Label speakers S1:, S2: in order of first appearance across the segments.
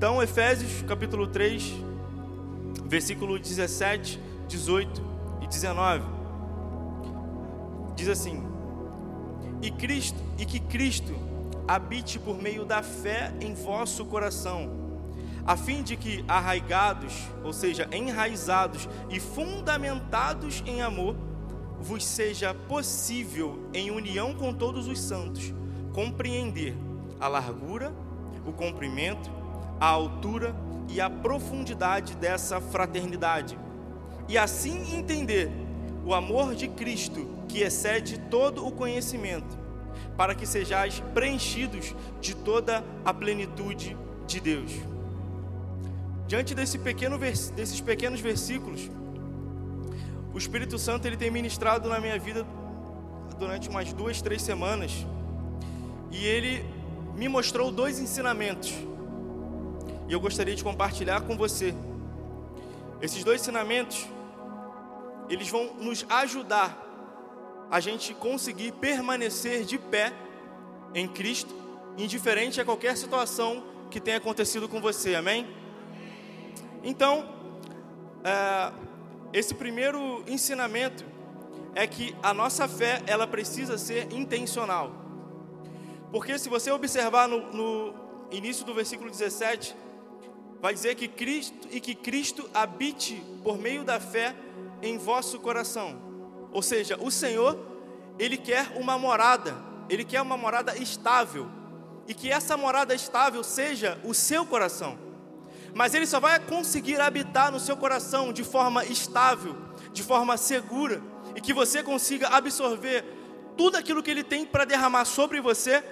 S1: Então, Efésios capítulo 3, versículo 17, 18 e 19. Diz assim: E Cristo, e que Cristo habite por meio da fé em vosso coração, a fim de que arraigados, ou seja, enraizados e fundamentados em amor, vos seja possível em união com todos os santos compreender a largura, o comprimento, a altura e a profundidade dessa fraternidade, e assim entender o amor de Cristo que excede todo o conhecimento, para que sejais preenchidos de toda a plenitude de Deus. Diante desse pequeno, desses pequenos versículos, o Espírito Santo ele tem ministrado na minha vida durante umas duas, três semanas, e ele me mostrou dois ensinamentos e eu gostaria de compartilhar com você. Esses dois ensinamentos, eles vão nos ajudar a gente conseguir permanecer de pé em Cristo, indiferente a qualquer situação que tenha acontecido com você, amém? Então, é, esse primeiro ensinamento é que a nossa fé ela precisa ser intencional, porque se você observar no, no início do versículo 17, vai dizer que Cristo e que Cristo habite por meio da fé em vosso coração. Ou seja, o Senhor, ele quer uma morada, ele quer uma morada estável, e que essa morada estável seja o seu coração. Mas ele só vai conseguir habitar no seu coração de forma estável, de forma segura, e que você consiga absorver tudo aquilo que ele tem para derramar sobre você.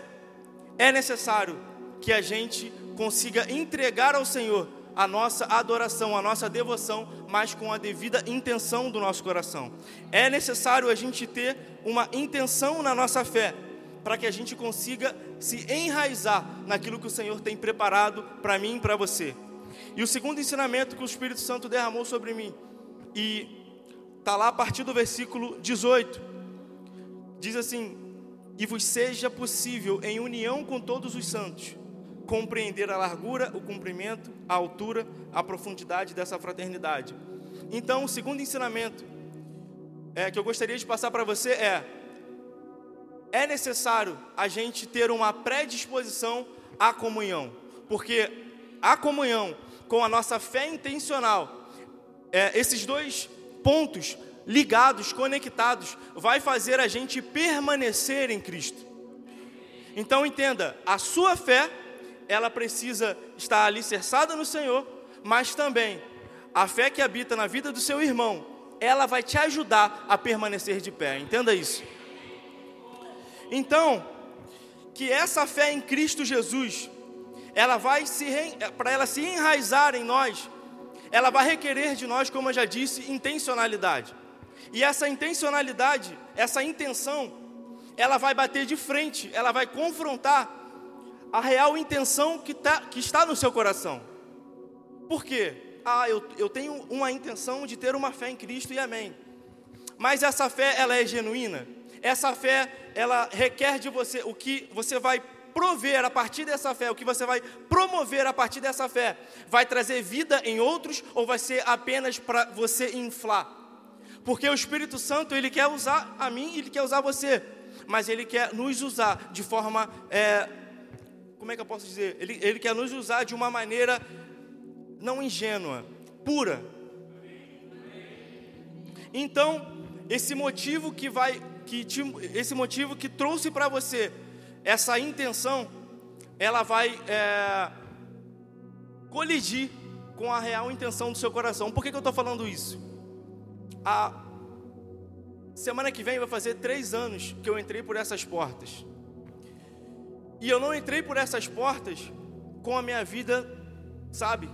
S1: É necessário que a gente consiga entregar ao Senhor a nossa adoração, a nossa devoção, mas com a devida intenção do nosso coração. É necessário a gente ter uma intenção na nossa fé, para que a gente consiga se enraizar naquilo que o Senhor tem preparado para mim e para você. E o segundo ensinamento que o Espírito Santo derramou sobre mim, e está lá a partir do versículo 18, diz assim: E vos seja possível, em união com todos os santos, compreender a largura, o comprimento, a altura, a profundidade dessa fraternidade. Então, o segundo ensinamento é, que eu gostaria de passar para você é: é necessário a gente ter uma predisposição à comunhão, porque a comunhão com a nossa fé intencional, é, esses dois pontos ligados, conectados, vai fazer a gente permanecer em Cristo. Então entenda, a sua fé ela precisa estar alicerçada no Senhor, mas também a fé que habita na vida do seu irmão, ela vai te ajudar a permanecer de pé. Entenda isso. Então, que essa fé em Cristo Jesus, ela vai se para ela se enraizar em nós, ela vai requerer de nós, como eu já disse, intencionalidade. E essa intencionalidade, essa intenção, ela vai bater de frente, ela vai confrontar a real intenção que, tá, que está no seu coração. Por quê? Ah, eu, eu tenho uma intenção de ter uma fé em Cristo e amém. Mas essa fé, ela é genuína? Essa fé, ela requer de você o que você vai prover a partir dessa fé, o que você vai promover a partir dessa fé, vai trazer vida em outros ou vai ser apenas para você inflar? Porque o Espírito Santo, ele quer usar a mim, ele quer usar você, mas ele quer nos usar de forma é, como é que eu posso dizer? Ele, ele quer nos usar de uma maneira não ingênua, pura. Então, esse motivo que vai, que te, esse motivo que trouxe para você essa intenção, ela vai é, colidir com a real intenção do seu coração. Por que, que eu estou falando isso? A semana que vem vai fazer três anos que eu entrei por essas portas. E eu não entrei por essas portas com a minha vida, sabe,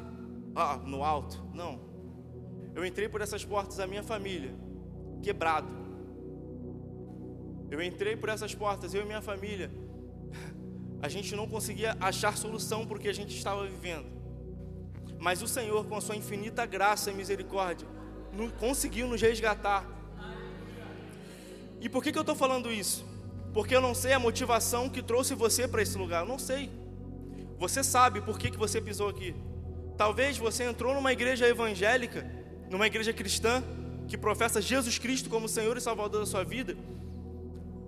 S1: ah, no alto. Não. Eu entrei por essas portas a minha família, quebrado. Eu entrei por essas portas, eu e minha família. A gente não conseguia achar solução porque a gente estava vivendo. Mas o Senhor, com a sua infinita graça e misericórdia, conseguiu nos resgatar. E por que, que eu estou falando isso? Porque eu não sei a motivação que trouxe você para esse lugar, eu não sei. você sabe por que, que você pisou aqui. Talvez você entrou numa igreja evangélica, numa igreja cristã, que professa Jesus Cristo como Senhor e Salvador da sua vida,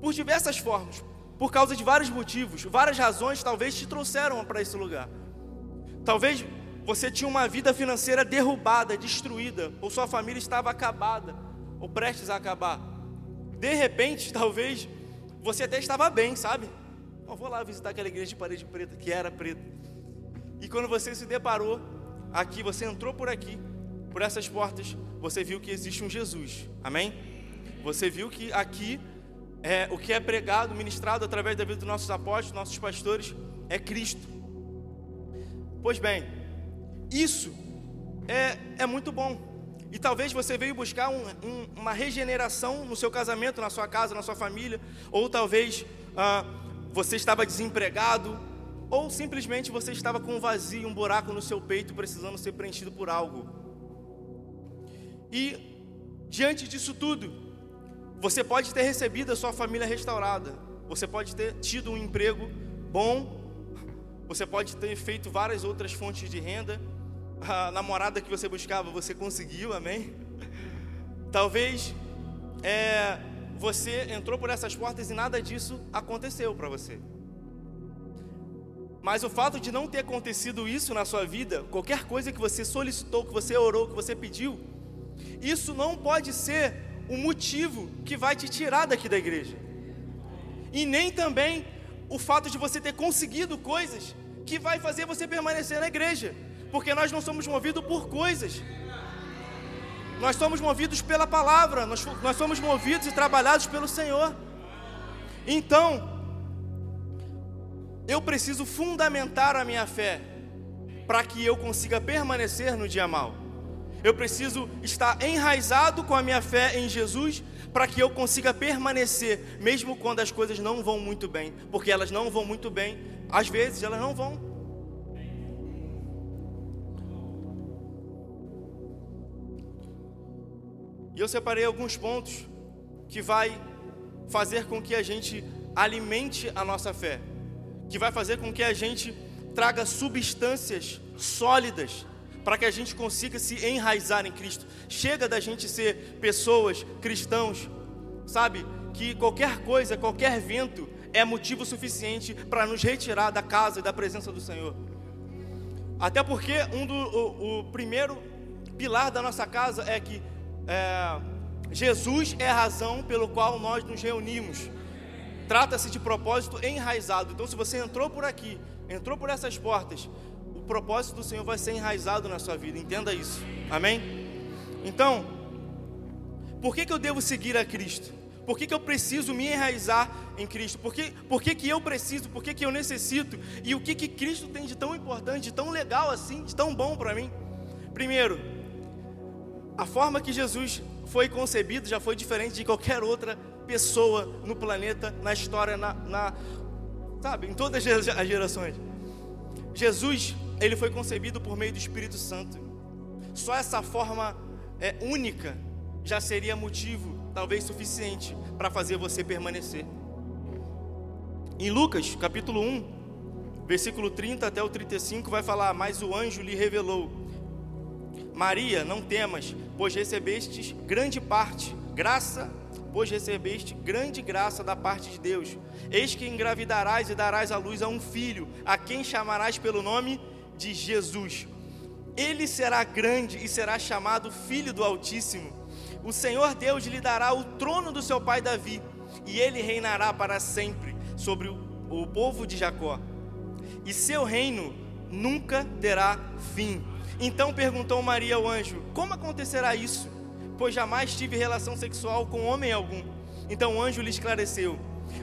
S1: por diversas formas, por causa de vários motivos, várias razões, talvez te trouxeram para esse lugar. Talvez você tinha uma vida financeira derrubada, destruída, ou sua família estava acabada, ou prestes a acabar. De repente, talvez você até estava bem, sabe? Eu vou lá visitar aquela igreja de parede preta, que era preta. E quando você se deparou aqui, você entrou por aqui, por essas portas, você viu que existe um Jesus. Amém? Você viu que aqui é, o que é pregado, ministrado através da vida dos nossos apóstolos, nossos pastores, é Cristo. Pois bem, isso é, é muito bom. E talvez você veio buscar um, um, uma regeneração no seu casamento, na sua casa, na sua família, ou talvez ah, você estava desempregado, ou simplesmente você estava com um vazio, um buraco no seu peito, precisando ser preenchido por algo. E diante disso tudo, você pode ter recebido a sua família restaurada, você pode ter tido um emprego bom, você pode ter feito várias outras fontes de renda, a namorada que você buscava, você conseguiu, amém? Talvez é, você entrou por essas portas e nada disso aconteceu para você. Mas o fato de não ter acontecido isso na sua vida, qualquer coisa que você solicitou, que você orou, que você pediu, isso não pode ser o motivo que vai te tirar daqui da igreja. E nem também o fato de você ter conseguido coisas que vai fazer você permanecer na igreja porque nós não somos movidos por coisas. Nós somos movidos pela palavra, nós, nós somos movidos e trabalhados pelo Senhor. Então, eu preciso fundamentar a minha fé para que eu consiga permanecer no dia mal. Eu preciso estar enraizado com a minha fé em Jesus para que eu consiga permanecer, mesmo quando as coisas não vão muito bem, porque elas não vão muito bem, às vezes elas não vão. E eu separei alguns pontos que vai fazer com que a gente alimente a nossa fé, que vai fazer com que a gente traga substâncias sólidas para que a gente consiga se enraizar em Cristo. Chega da gente ser pessoas cristãos, sabe, que qualquer coisa, qualquer vento é motivo suficiente para nos retirar da casa e da presença do Senhor. Até porque um do, o, o primeiro pilar da nossa casa é que é, Jesus é a razão pelo qual nós nos reunimos. Trata-se de propósito enraizado. Então, se você entrou por aqui, entrou por essas portas, o propósito do Senhor vai ser enraizado na sua vida. Entenda isso. Amém? Então, por que, que eu devo seguir a Cristo? Por que, que eu preciso me enraizar em Cristo? Por que, por que, que eu preciso? Por que, que eu necessito? E o que, que Cristo tem de tão importante, de tão legal assim, de tão bom para mim? Primeiro, a forma que Jesus foi concebido já foi diferente de qualquer outra pessoa no planeta, na história, na, na sabe, em todas as gerações. Jesus, ele foi concebido por meio do Espírito Santo. Só essa forma é, única já seria motivo, talvez suficiente, para fazer você permanecer. Em Lucas, capítulo 1, versículo 30 até o 35, vai falar: Mas o anjo lhe revelou Maria, não temas, pois recebestes grande parte, graça, pois recebeste grande graça da parte de Deus. Eis que engravidarás e darás à luz a um filho, a quem chamarás pelo nome de Jesus. Ele será grande e será chamado Filho do Altíssimo. O Senhor Deus lhe dará o trono do seu pai Davi, e ele reinará para sempre sobre o, povo de Jacó. E seu reino nunca terá fim. Então perguntou Maria ao anjo: Como acontecerá isso? Pois jamais tive relação sexual com homem algum. Então o anjo lhe esclareceu: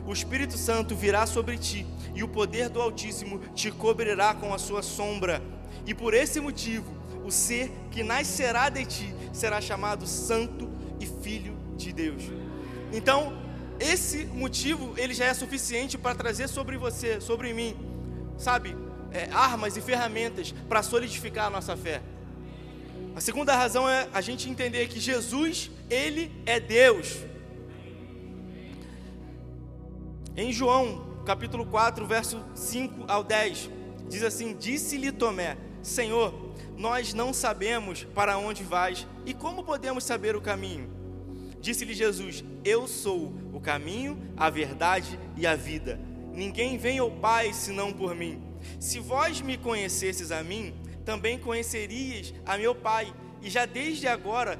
S1: O Espírito Santo virá sobre ti, e o poder do Altíssimo te cobrirá com a sua sombra. E por esse motivo, o ser que nascerá de ti será chamado Santo e Filho de Deus. Então, esse motivo ele já é suficiente para trazer sobre você, sobre mim, sabe, é, armas e ferramentas para solidificar a nossa fé. A segunda razão é a gente entender que Jesus, Ele é Deus. Em João, capítulo 4, verso 5 ao 10, Diz assim: Disse-lhe Tomé: Senhor, nós não sabemos para onde vais e como podemos saber o caminho? Disse-lhe Jesus: Eu sou o caminho, a verdade e a vida. Ninguém vem ao Pai senão por mim. Se vós me conhecesses a mim, também conhecerias a meu Pai, e já desde agora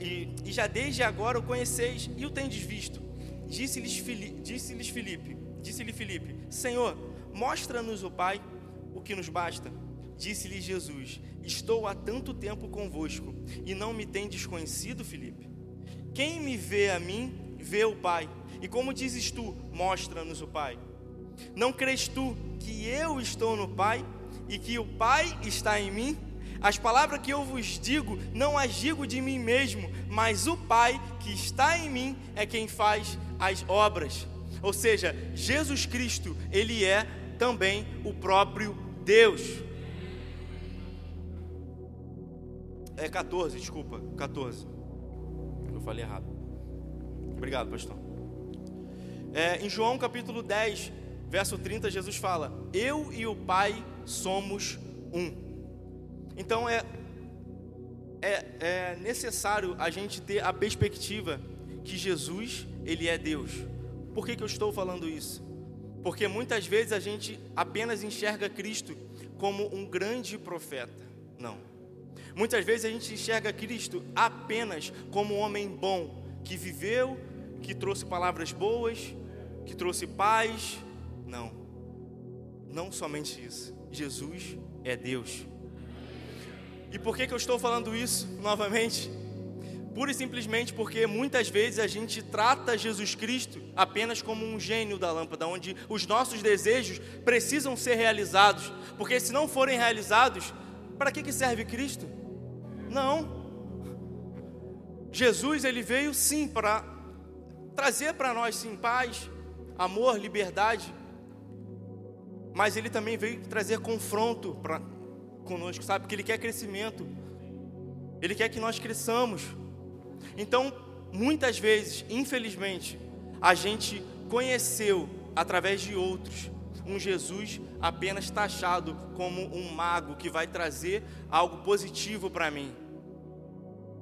S1: e, e já desde agora o conheceis e o tendes visto. Disse-lhes Filipe, disse Filipe, disse-lhe Filipe, Senhor, mostra-nos o Pai, o que nos basta. Disse-lhe Jesus: Estou há tanto tempo convosco e não me tendes conhecido, Filipe. Quem me vê a mim, vê o Pai. E como dizes tu, mostra-nos o Pai. Não crês tu que eu estou no Pai e que o Pai está em mim? As palavras que eu vos digo, não as digo de mim mesmo, mas o Pai que está em mim é quem faz as obras. Ou seja, Jesus Cristo, ele é também o próprio Deus. É 14, desculpa, 14. Eu falei errado. Obrigado, pastor. É, em João capítulo 10, verso 30, Jesus fala: Eu e o Pai somos um. Então é, é, é necessário a gente ter a perspectiva que Jesus, Ele é Deus. Por que, que eu estou falando isso? Porque muitas vezes a gente apenas enxerga Cristo como um grande profeta. Não. Muitas vezes a gente enxerga Cristo apenas como um homem bom, que viveu, que trouxe palavras boas, que trouxe paz. Não. Não somente isso. Jesus é Deus. E por que, que eu estou falando isso novamente? Pura e simplesmente porque muitas vezes a gente trata Jesus Cristo apenas como um gênio da lâmpada, onde os nossos desejos precisam ser realizados, porque se não forem realizados, para que, que serve Cristo? Não. Jesus ele veio sim para trazer para nós sim paz, amor, liberdade, mas ele também veio trazer confronto para conosco, sabe? Porque ele quer crescimento. Ele quer que nós cresçamos. Então, muitas vezes, infelizmente, a gente conheceu através de outros um Jesus apenas taxado como um mago que vai trazer algo positivo para mim.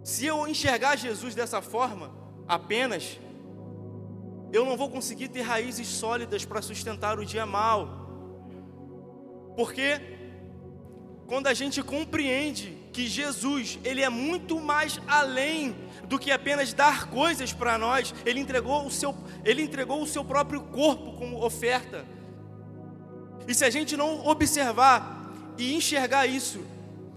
S1: Se eu enxergar Jesus dessa forma, apenas, eu não vou conseguir ter raízes sólidas para sustentar o dia mal. Porque quando a gente compreende que Jesus, ele é muito mais além do que apenas dar coisas para nós, ele entregou o seu ele entregou o seu próprio corpo como oferta. E se a gente não observar e enxergar isso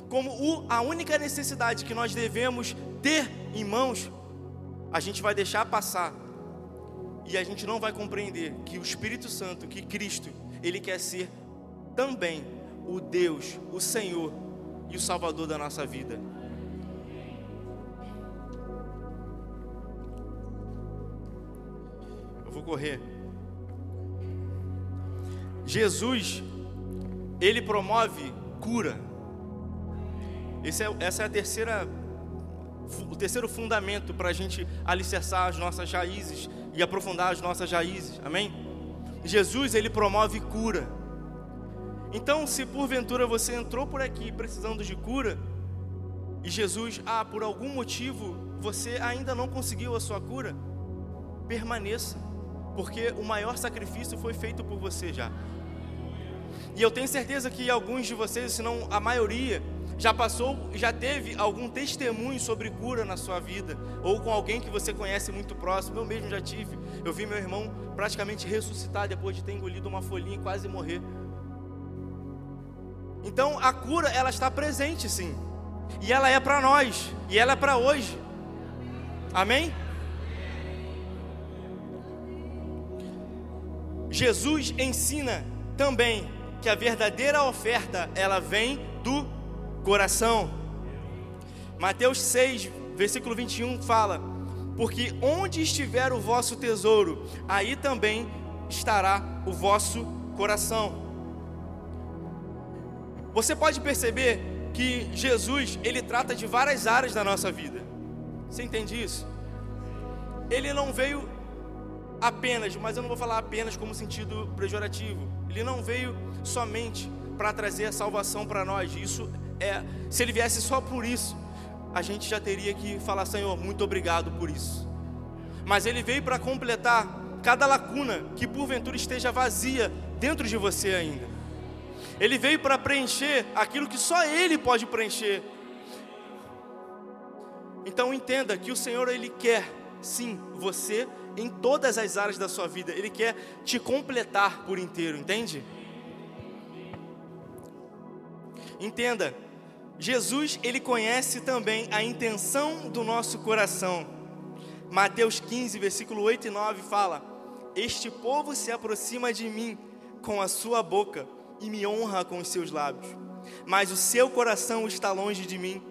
S1: como o, a única necessidade que nós devemos ter em mãos, a gente vai deixar passar e a gente não vai compreender que o Espírito Santo, que Cristo, ele quer ser também o Deus, o Senhor e o Salvador da nossa vida. Eu vou correr. Jesus, ele promove cura. Esse é, essa é a terceira, o terceiro fundamento para a gente alicerçar as nossas raízes e aprofundar as nossas raízes. Amém? Jesus, ele promove cura. Então, se porventura você entrou por aqui precisando de cura, e Jesus, ah, por algum motivo você ainda não conseguiu a sua cura, permaneça, porque o maior sacrifício foi feito por você já. E eu tenho certeza que alguns de vocês, se não a maioria, já passou, já teve algum testemunho sobre cura na sua vida, ou com alguém que você conhece muito próximo. Eu mesmo já tive. Eu vi meu irmão praticamente ressuscitar depois de ter engolido uma folhinha e quase morrer. Então a cura ela está presente sim. E ela é para nós, e ela é para hoje. Amém? Jesus ensina também que a verdadeira oferta ela vem do coração. Mateus 6, versículo 21 fala: Porque onde estiver o vosso tesouro, aí também estará o vosso coração. Você pode perceber que Jesus, ele trata de várias áreas da nossa vida. Você entende isso? Ele não veio apenas, mas eu não vou falar apenas como sentido pejorativo. Ele não veio somente para trazer a salvação para nós. Isso é, se ele viesse só por isso, a gente já teria que falar, Senhor, muito obrigado por isso. Mas ele veio para completar cada lacuna que porventura esteja vazia dentro de você ainda. Ele veio para preencher aquilo que só ele pode preencher. Então entenda que o Senhor ele quer sim você em todas as áreas da sua vida. Ele quer te completar por inteiro, entende? Entenda, Jesus, ele conhece também a intenção do nosso coração. Mateus 15, versículo 8 e 9 fala: Este povo se aproxima de mim com a sua boca e me honra com os seus lábios, mas o seu coração está longe de mim.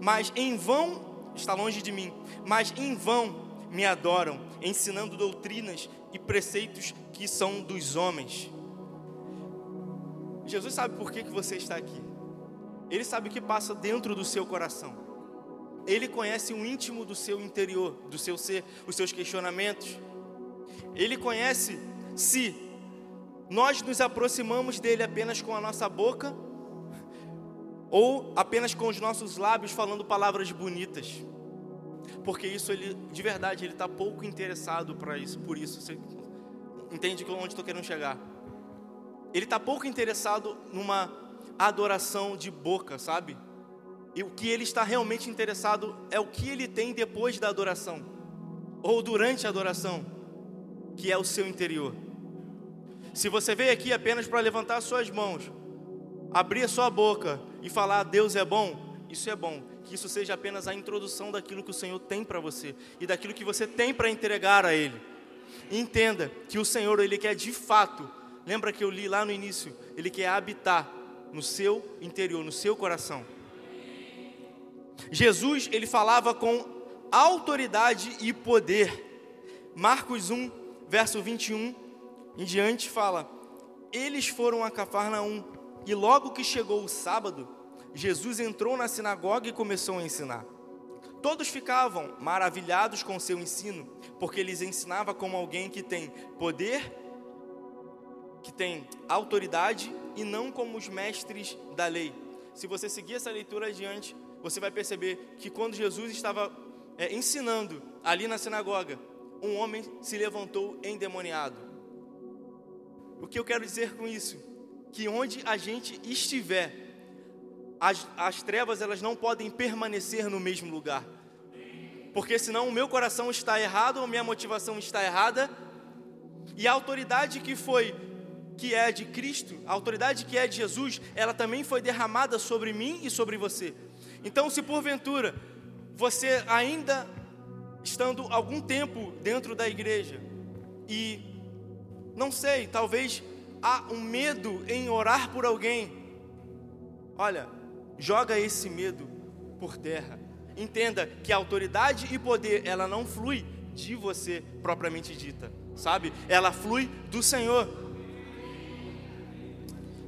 S1: Mas em vão está longe de mim, mas em vão me adoram, ensinando doutrinas e preceitos que são dos homens. Jesus sabe por que, que você está aqui. Ele sabe o que passa dentro do seu coração. Ele conhece o íntimo do seu interior, do seu ser, os seus questionamentos. Ele conhece se nós nos aproximamos dele apenas com a nossa boca ou apenas com os nossos lábios falando palavras bonitas. Porque isso ele, de verdade, ele está pouco interessado para isso, por isso. Você entende onde estou querendo chegar? Ele está pouco interessado numa adoração de boca, sabe? E o que ele está realmente interessado é o que ele tem depois da adoração, ou durante a adoração, que é o seu interior. Se você veio aqui apenas para levantar suas mãos, abrir sua boca e falar Deus é bom, isso é bom. Que isso seja apenas a introdução daquilo que o Senhor tem para você e daquilo que você tem para entregar a Ele. entenda que o Senhor, Ele quer de fato, lembra que eu li lá no início, Ele quer habitar no seu interior, no seu coração. Jesus, ele falava com autoridade e poder. Marcos 1, verso 21 em diante fala: Eles foram a Cafarnaum, e logo que chegou o sábado, Jesus entrou na sinagoga e começou a ensinar. Todos ficavam maravilhados com seu ensino, porque eles ensinava como alguém que tem poder, que tem autoridade e não como os mestres da lei. Se você seguir essa leitura adiante, você vai perceber que quando Jesus estava é, ensinando ali na sinagoga, um homem se levantou endemoniado. O que eu quero dizer com isso? Que onde a gente estiver, as, as trevas elas não podem permanecer no mesmo lugar. Porque senão o meu coração está errado, a minha motivação está errada, e a autoridade que foi que é de Cristo, a autoridade que é de Jesus, ela também foi derramada sobre mim e sobre você. Então, se porventura você ainda estando algum tempo dentro da igreja e não sei, talvez há um medo em orar por alguém, olha, joga esse medo por terra. Entenda que a autoridade e poder, ela não flui de você propriamente dita, sabe? Ela flui do Senhor.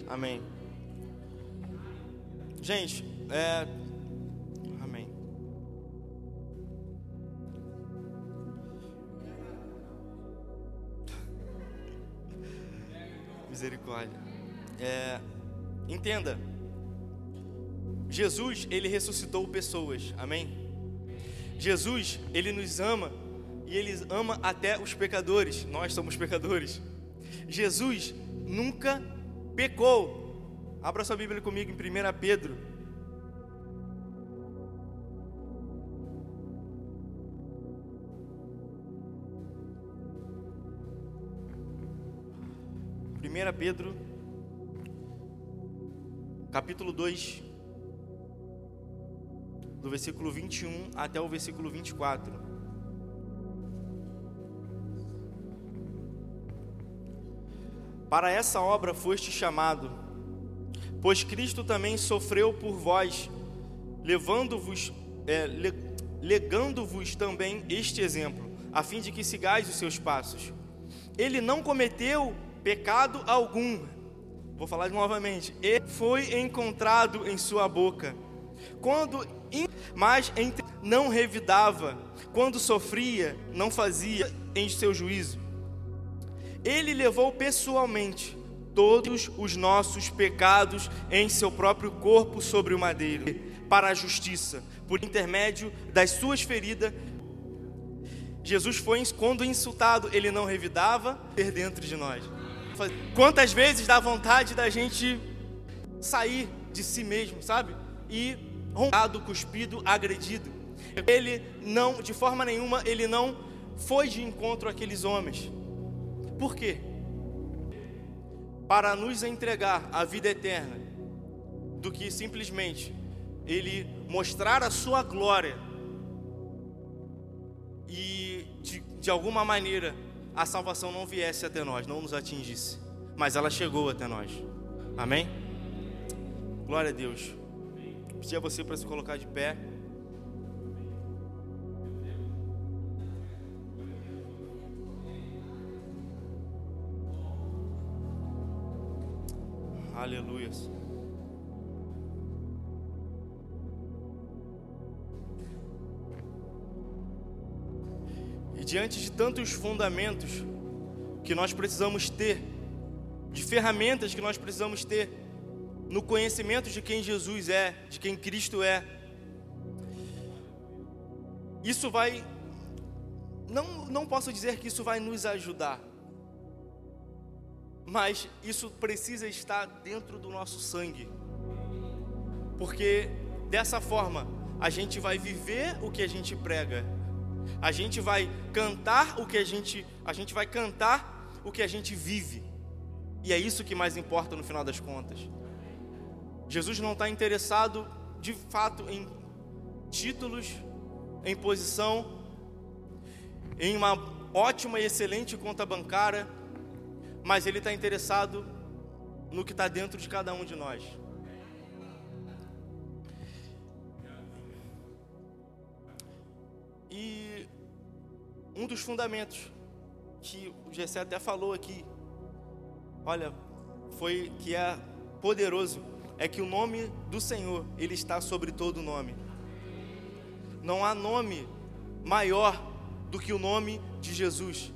S1: Amém. Gente, é. Misericórdia. É, entenda. Jesus, ele ressuscitou pessoas. Amém. Jesus, ele nos ama e ele ama até os pecadores. Nós somos pecadores. Jesus nunca pecou. Abra sua Bíblia comigo em 1 Pedro. Pedro, capítulo 2, do versículo 21 até o versículo 24. Para essa obra foste chamado, pois Cristo também sofreu por vós, levando-vos, é, legando-vos também este exemplo, a fim de que sigais os seus passos. Ele não cometeu pecado algum. Vou falar novamente. Ele foi encontrado em sua boca. Quando mas não revidava, quando sofria, não fazia em seu juízo ele levou pessoalmente todos os nossos pecados em seu próprio corpo sobre o madeiro, para a justiça, por intermédio das suas feridas. Jesus foi, quando insultado, ele não revidava ter dentro de nós. Quantas vezes dá vontade da gente sair de si mesmo, sabe? E roncado, cuspido, agredido. Ele não, de forma nenhuma, ele não foi de encontro àqueles homens. Por quê? Para nos entregar a vida eterna, do que simplesmente ele mostrar a sua glória e de, de alguma maneira a salvação não viesse até nós, não nos atingisse, mas ela chegou até nós. Amém? Glória a Deus. Pedir a você para se colocar de pé. Aleluia. Diante de tantos fundamentos que nós precisamos ter, de ferramentas que nós precisamos ter no conhecimento de quem Jesus é, de quem Cristo é, isso vai, não, não posso dizer que isso vai nos ajudar, mas isso precisa estar dentro do nosso sangue, porque dessa forma a gente vai viver o que a gente prega, a gente vai cantar o que a gente, a gente vai cantar o que a gente vive, e é isso que mais importa no final das contas. Jesus não está interessado de fato em títulos, em posição, em uma ótima e excelente conta bancária mas Ele está interessado no que está dentro de cada um de nós. E um dos fundamentos que o Gessé até falou aqui, olha, foi que é poderoso, é que o nome do Senhor, ele está sobre todo nome. Não há nome maior do que o nome de Jesus.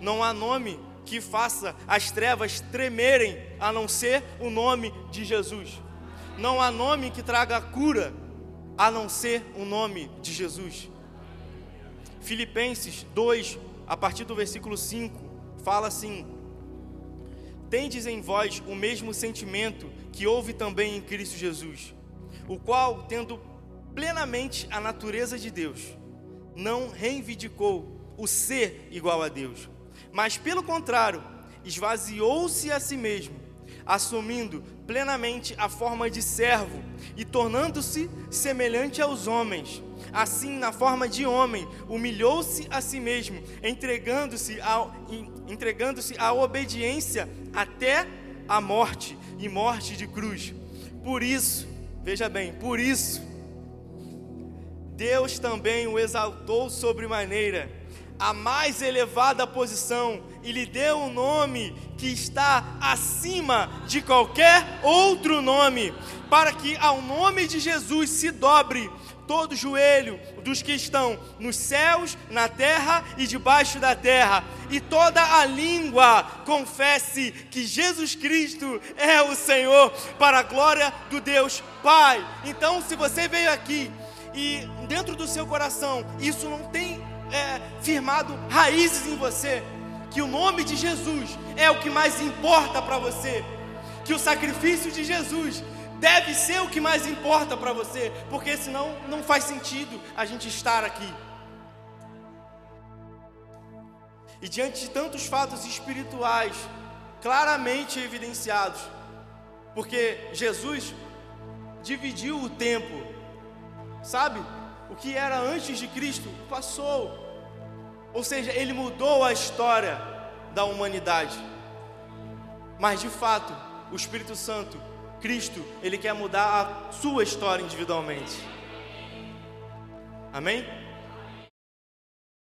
S1: Não há nome que faça as trevas tremerem, a não ser o nome de Jesus. Não há nome que traga cura, a não ser o nome de Jesus. Filipenses 2, a partir do versículo 5, fala assim: Tendes em vós o mesmo sentimento que houve também em Cristo Jesus, o qual, tendo plenamente a natureza de Deus, não reivindicou o ser igual a Deus mas pelo contrário, esvaziou-se a si mesmo, assumindo plenamente a forma de servo e tornando-se semelhante aos homens. Assim, na forma de homem, humilhou-se a si mesmo, entregando-se ao, entregando-se à obediência até a morte e morte de cruz. Por isso, veja bem, por isso, Deus também o exaltou sobremaneira a mais elevada posição e lhe deu um nome que está acima de qualquer outro nome, para que ao nome de Jesus se dobre todo joelho dos que estão nos céus, na terra e debaixo da terra, e toda a língua confesse que Jesus Cristo é o Senhor, para a glória do Deus Pai. Então, se você veio aqui e dentro do seu coração isso não tem é, firmado raízes em você, que o nome de Jesus é o que mais importa para você, que o sacrifício de Jesus deve ser o que mais importa para você, porque senão não faz sentido a gente estar aqui. E diante de tantos fatos espirituais claramente evidenciados, porque Jesus dividiu o tempo, sabe? O que era antes de Cristo passou. Ou seja, ele mudou a história da humanidade. Mas de fato, o Espírito Santo, Cristo, ele quer mudar a sua história individualmente. Amém?